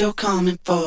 you're coming for,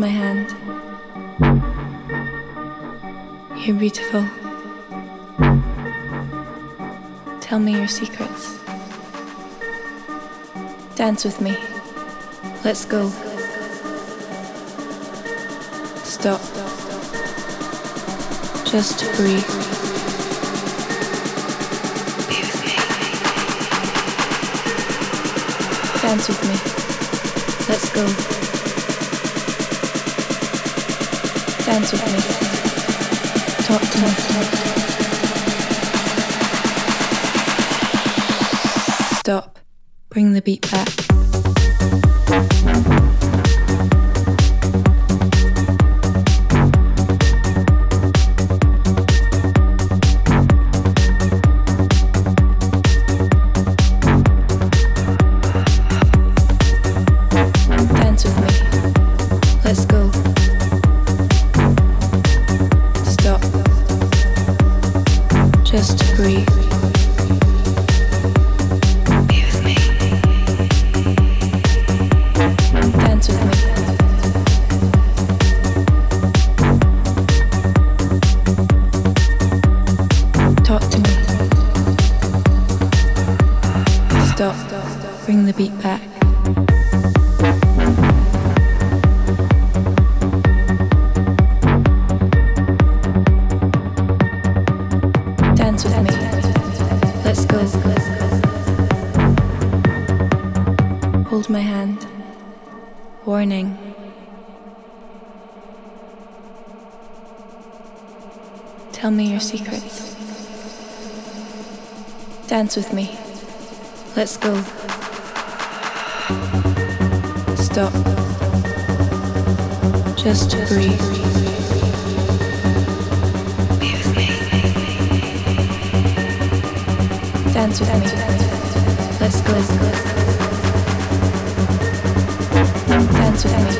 my hand. You're beautiful. Tell me your secrets. Dance with me. Let's go. Stop. Just breathe. Dance with me. Let's go. Dance with me. Talk to me. Stop. Bring the beat back. Dance with me. Let's go. Stop. Just to breathe. With me. Dance with me. Let's go. Dance with me.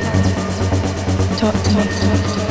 Talk to me.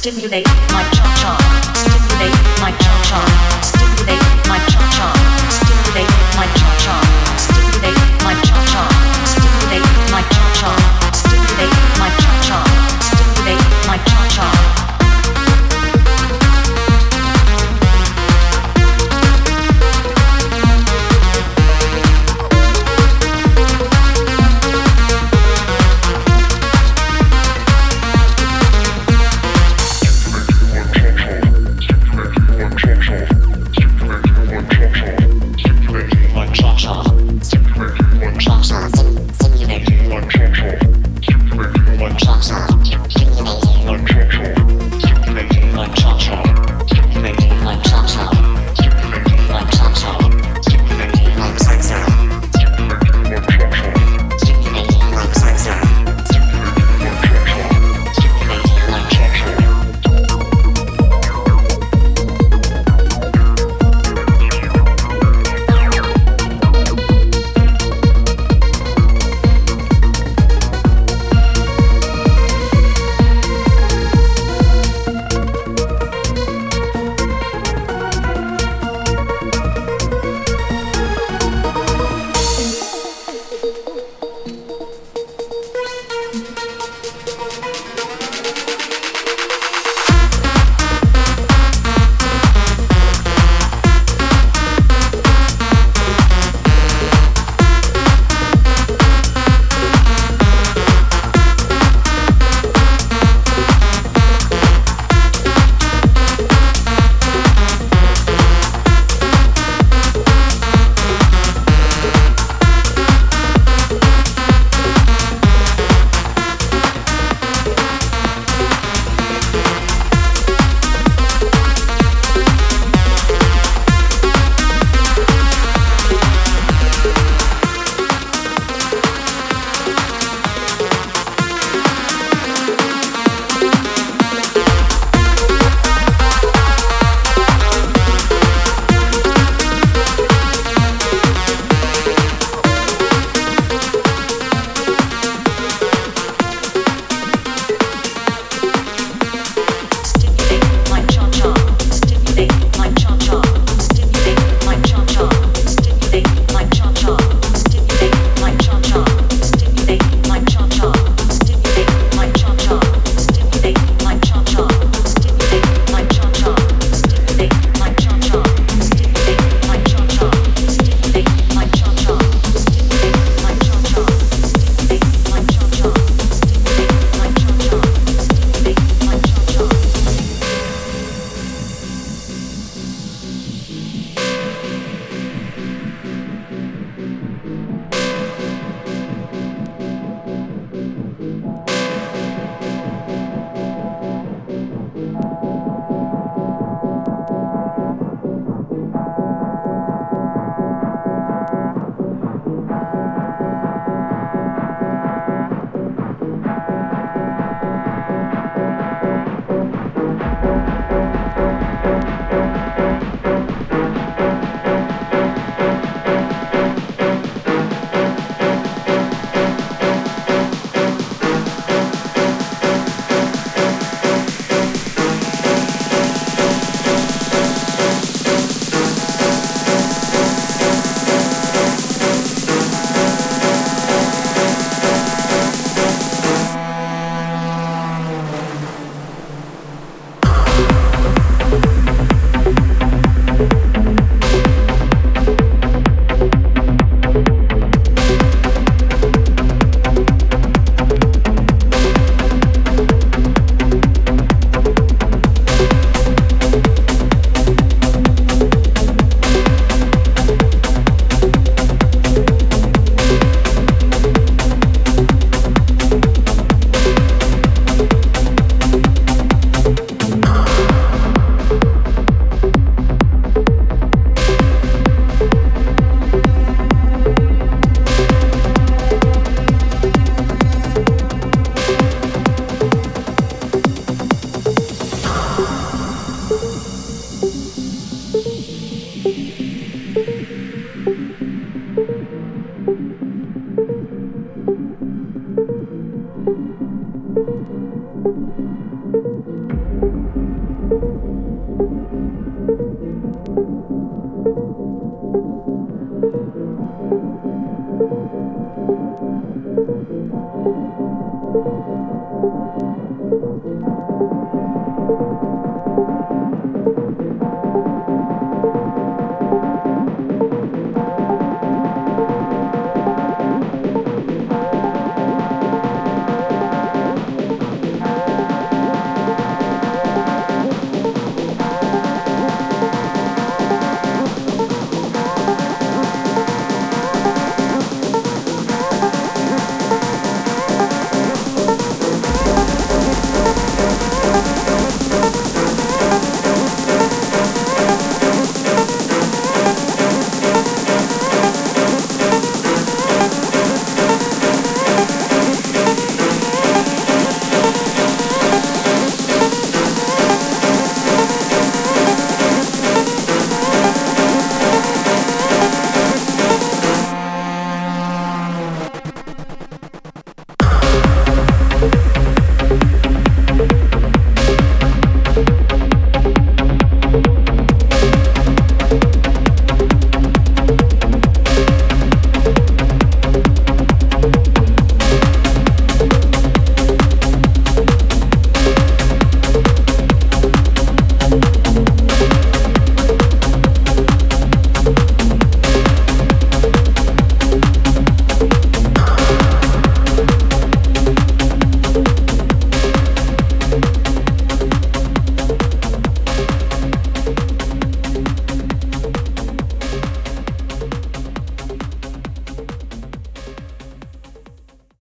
stimulate my cha cha, stimulate my cha cha, stimulate my cha cha, stimulate my cha cha, stimulate my cha cha, stimulate my cha cha, stimulate my cha cha, stimulate my cha cha.